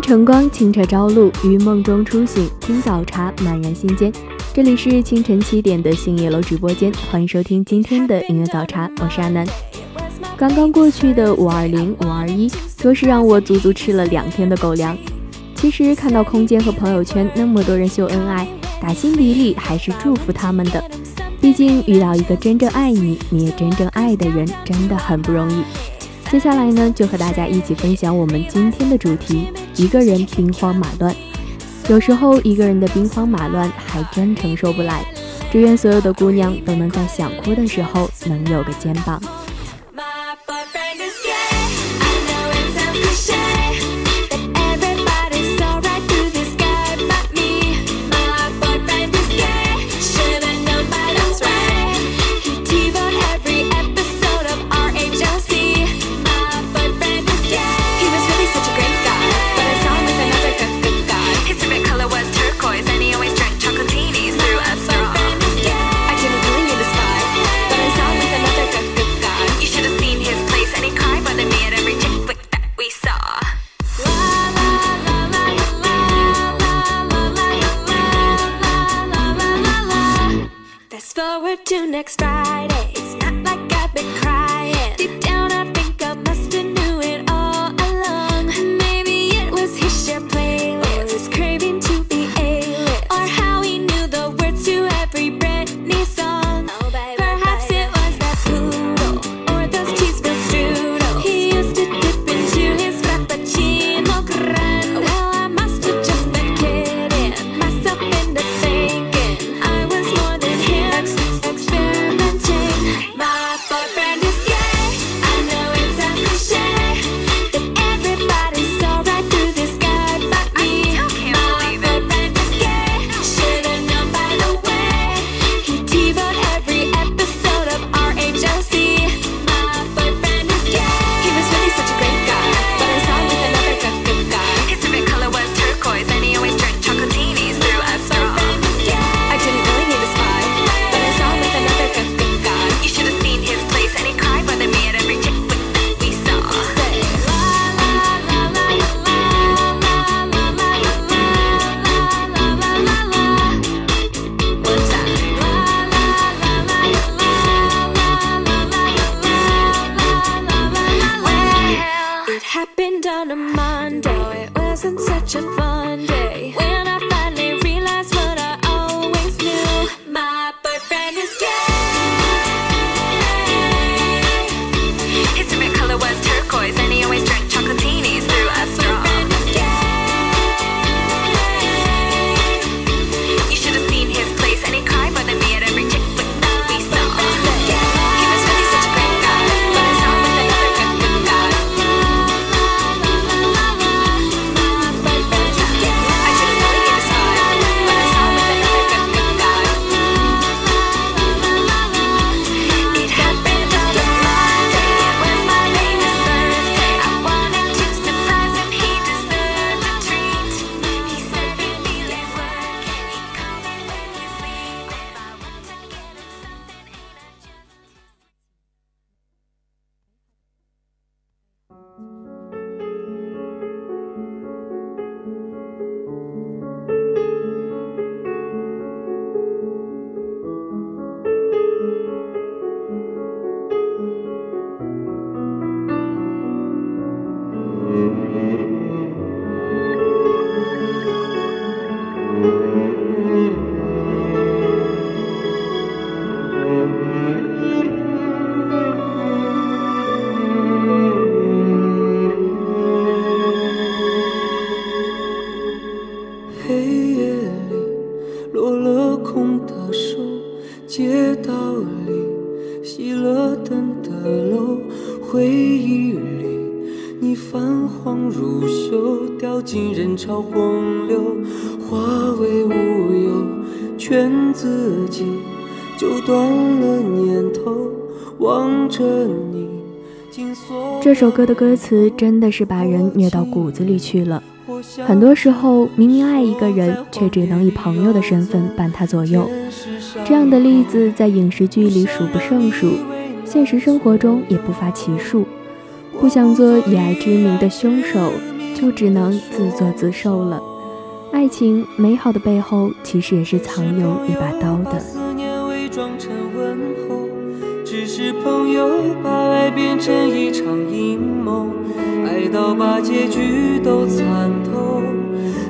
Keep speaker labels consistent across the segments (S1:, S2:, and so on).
S1: 晨光，清澈朝露，于梦中初醒，听早茶，满然心间。这里是清晨七点的星夜楼直播间，欢迎收听今天的音乐早茶，我是阿南。刚刚过去的五二零、五二一，着实让我足足吃了两天的狗粮。其实看到空间和朋友圈那么多人秀恩爱，打心底里还是祝福他们的。毕竟遇到一个真正爱你，你也真正爱的人，真的很不容易。接下来呢，就和大家一起分享我们今天的主题：一个人兵荒马乱。有时候一个人的兵荒马乱还真承受不来。祝愿所有的姑娘都能在想哭的时候能有个肩膀。
S2: 了灯的楼，回忆里你泛黄如锈，掉进人潮洪流，化为乌有，劝自己就断了念头，望着你，
S3: 这首歌的歌词真的是把人虐到骨子里去了。很多时候，明明爱一个人，却只能以朋友的身份伴他左右。这样的例子在影视剧里数不胜数，现实生活中也不乏其数。不想做以爱之名的凶手，就只能自作自受了。爱情美好的背后，其实也是藏有一把刀的。
S2: 只是朋友，把爱变成一场阴谋，爱到把结局都参透，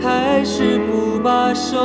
S2: 还是不罢手。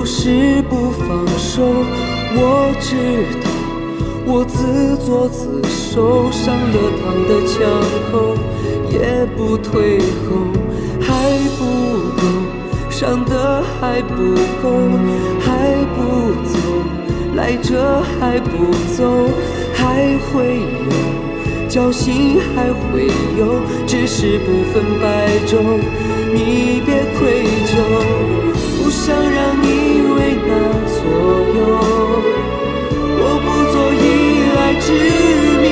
S2: 就是不放手，我知道我自作自受，伤了烫的枪口也不退后，还不够，伤的还不够，还不走，来者还不走，还会有侥幸，还会有，只是不分白昼，你别愧疚。不想让难左右，我不做以爱之名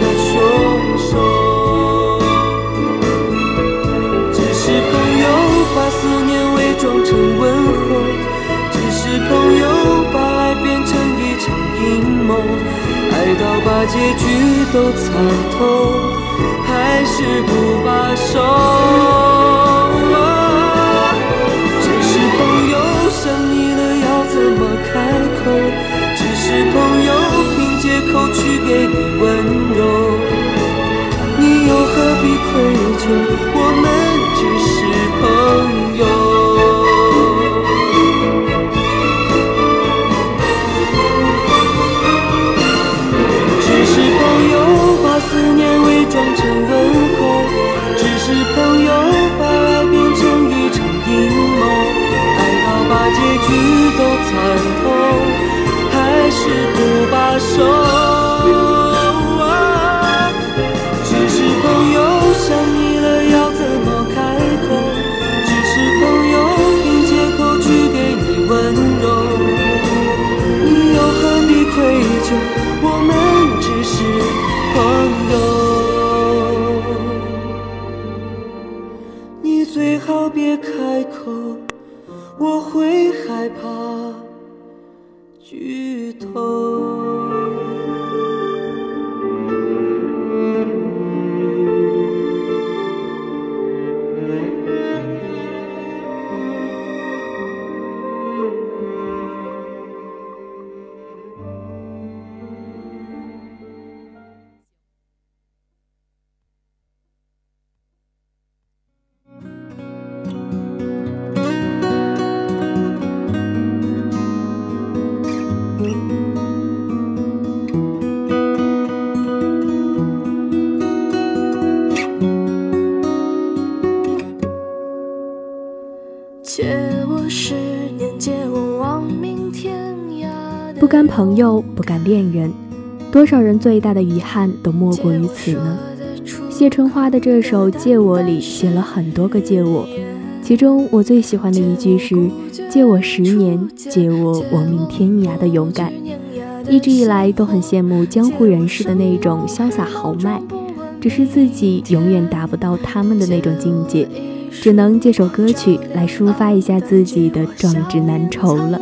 S2: 的凶手。只是朋友把思念伪装成问候，只是朋友把爱变成一场阴谋，爱到把结局都参透，还是不罢手。不去给你温柔，你又何必愧疚？我们只是朋友。只是朋友把思念伪装成问候，只是朋友把爱变成一场阴谋，爱到把结局都参透。是不罢休，朋友，
S3: 不敢恋人，多少人最大的遗憾都莫过于此呢？谢春花的这首《借我》里写了很多个借我，
S4: 其中我最喜欢的一句是“借我十年，借我亡命天涯的勇敢”。一直以来都很羡慕江湖人士的那种潇洒豪迈，只是自己永远达不到他们的那种境界，只能借首歌曲来抒发一下自己的壮志难酬了。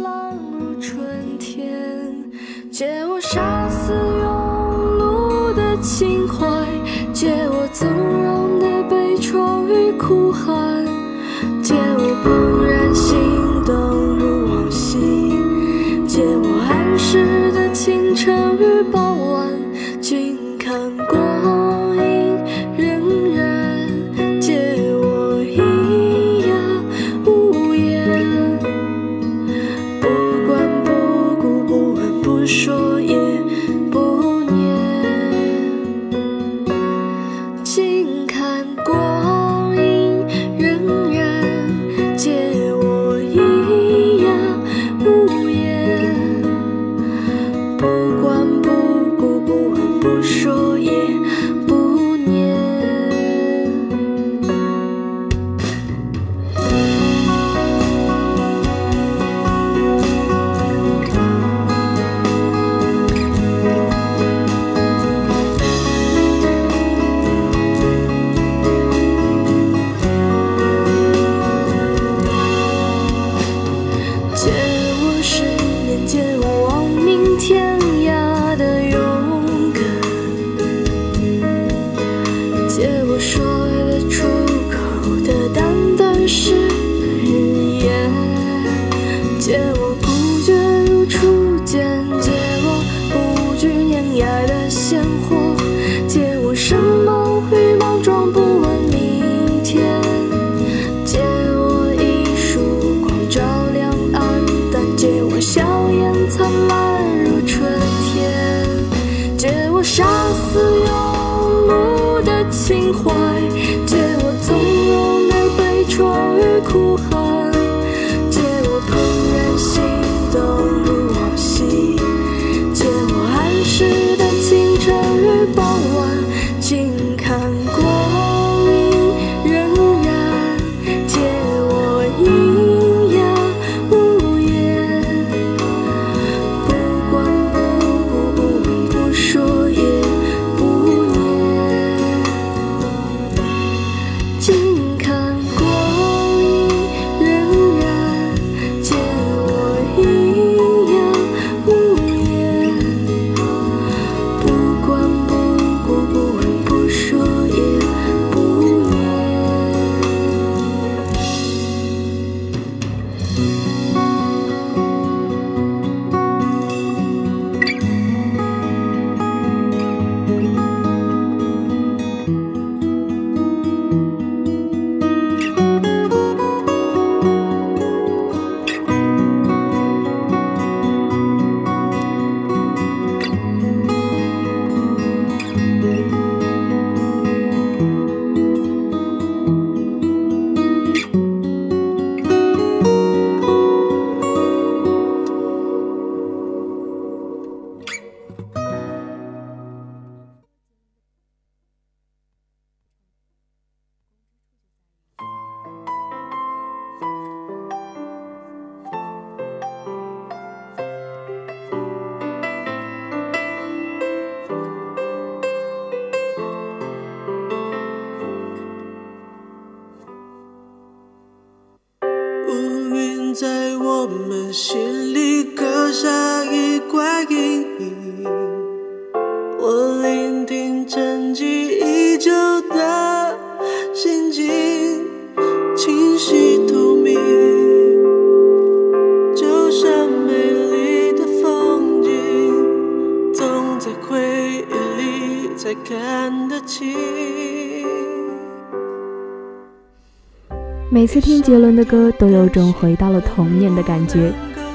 S4: 每次听杰伦的歌，都有种回到了童年的感觉，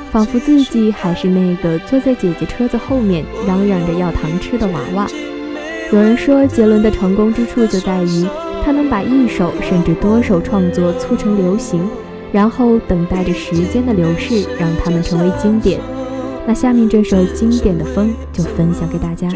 S4: 仿佛自己还是那个坐在姐姐车子后面嚷嚷着要糖吃的娃娃。有人说，杰伦的成功之处就在于他能把一首甚至多首创作促成流行，然后等待着时间的流逝，让他们成为经典。那下面这首经典的《风》就分享给大家。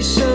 S5: 觉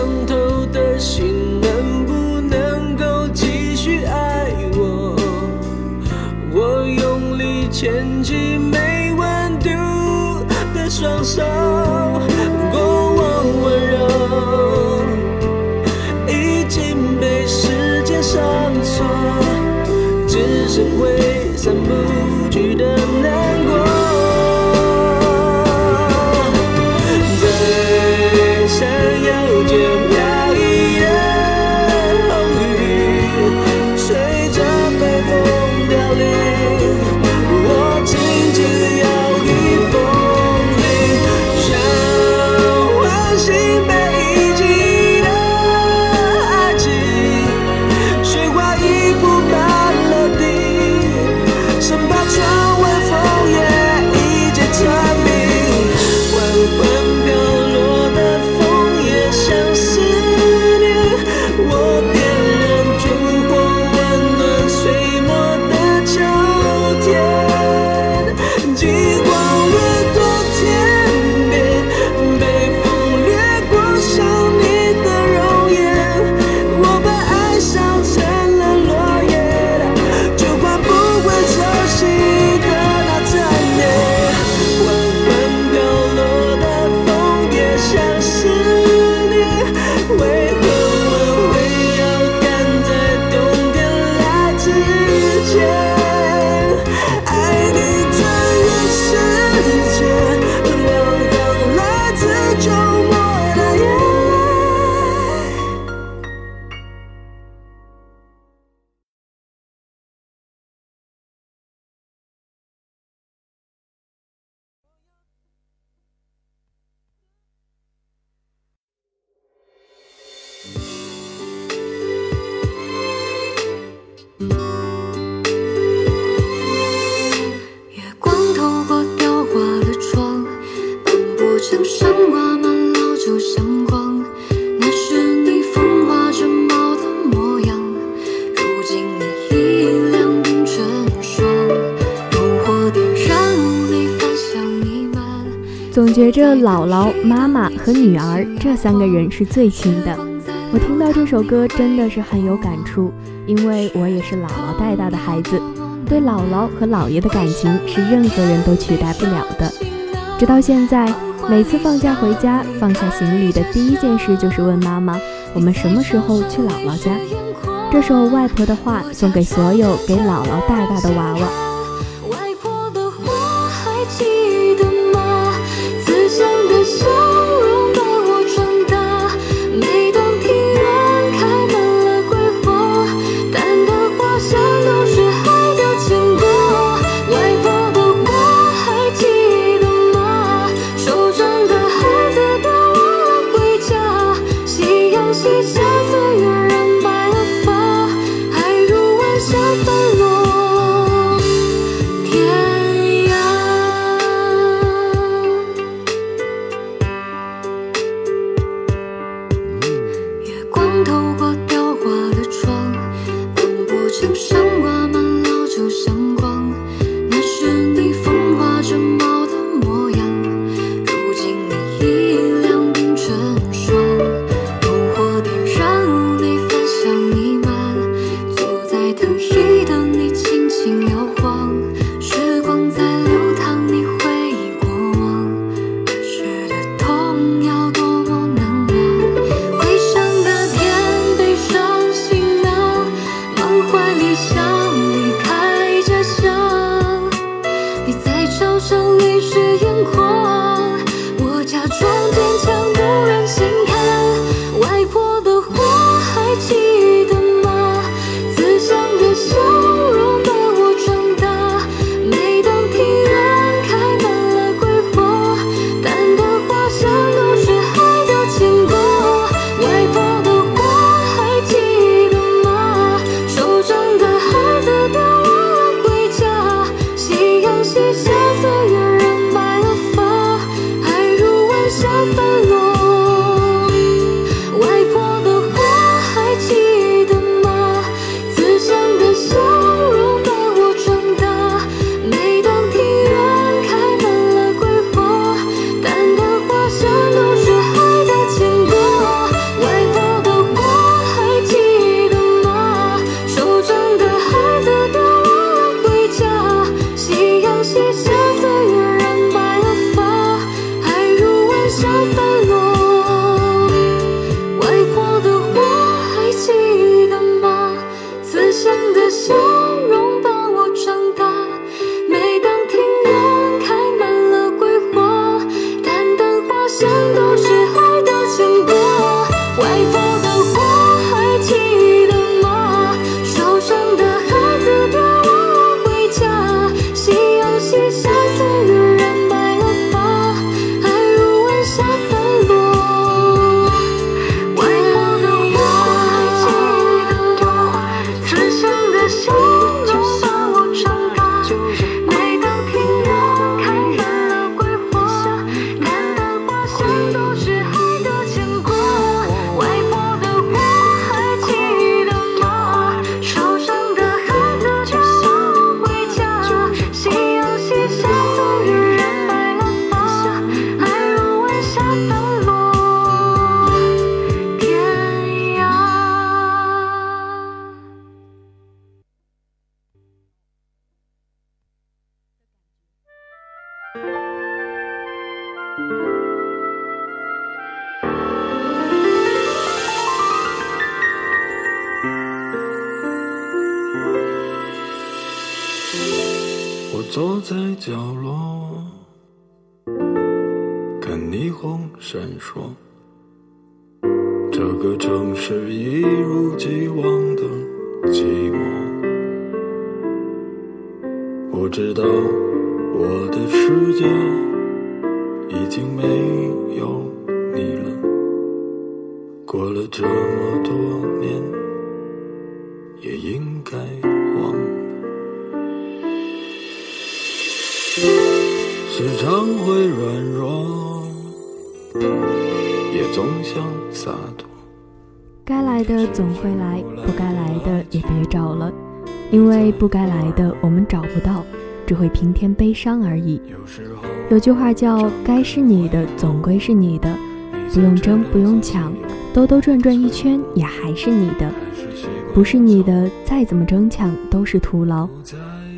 S5: 着姥姥、妈妈和女儿这三个人是最亲的。我听到这首歌真的是很有感触，因为我也是姥姥带大的孩子，对姥姥和姥爷的感情是任何人都取代不了的。直到现在，每次放假回家，放下行李的第一件事就是问妈妈：“我们什么时候去姥姥家？”这首外婆的话送给所有给姥姥带大的娃娃。
S6: 坐在角落，看霓虹闪烁。这个城市一如既往的寂寞。我知道我的世界已经没有你了。过了这么多年，会软弱，也总想洒脱。
S3: 该来的总会来，不该来的也别找了，因为不该来的我们找不到，只会平添悲伤而已。有句话叫“该是你的总归是你的，不用争不用抢，兜兜转转一圈也还是你的，不是你的再怎么争抢都是徒劳。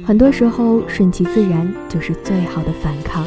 S3: 很多时候顺其自然就是最好的反抗。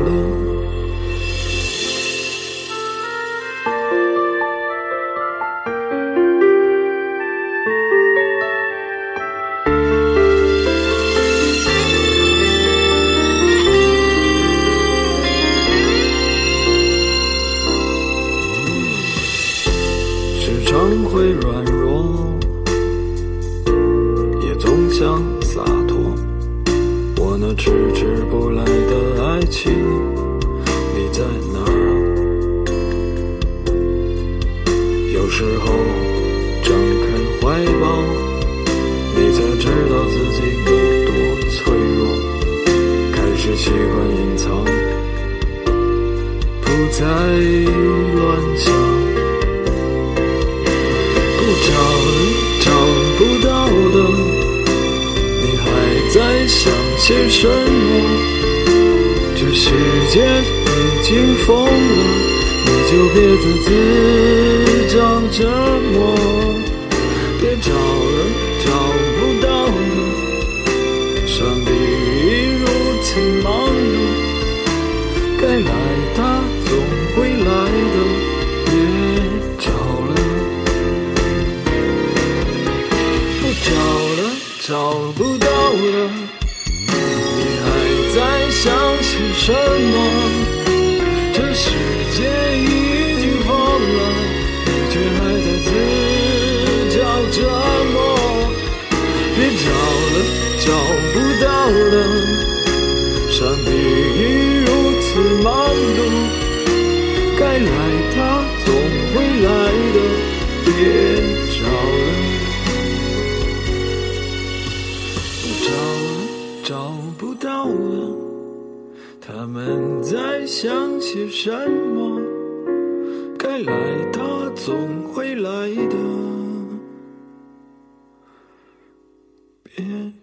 S7: 微软。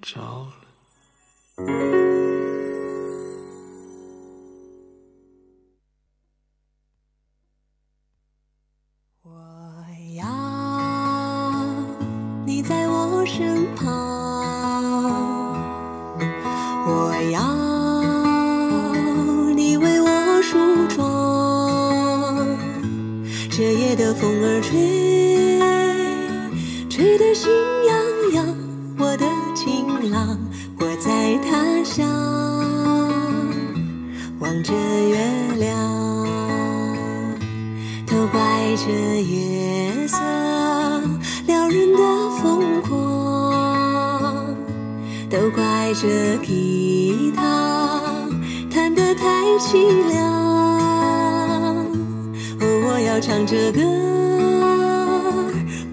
S7: Ciao.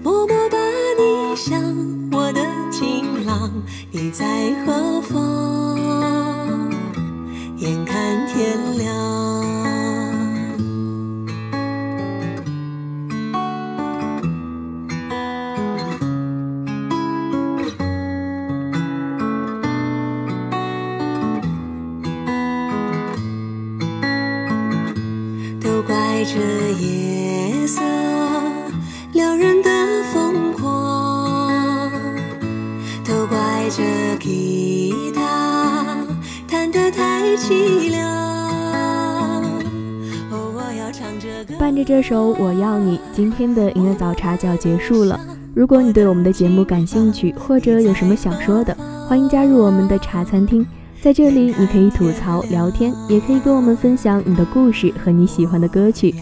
S7: 默默把你想我的情郎你
S3: 在何方首《我要你》，今天的音乐早茶就要结束了。如果你对我们的节目感兴趣，或者有什么想说的，欢迎加入我们的茶餐厅。在这里，你可以吐槽、聊天，也可以跟我们分享你的故事和你喜欢的歌曲。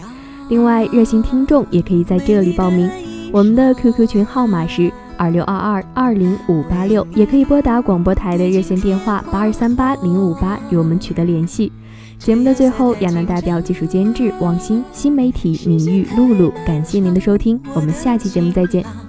S3: 另外，热心听众也可以在这里报名。我们的 QQ 群号码是二六二二二零五八六，也可以拨打广播台的热线电话八二三八零五八与我们取得联系。节目的最后，亚楠代表技术监制王鑫、新媒体名誉、露露，感谢您的收听，我们下期节目再见。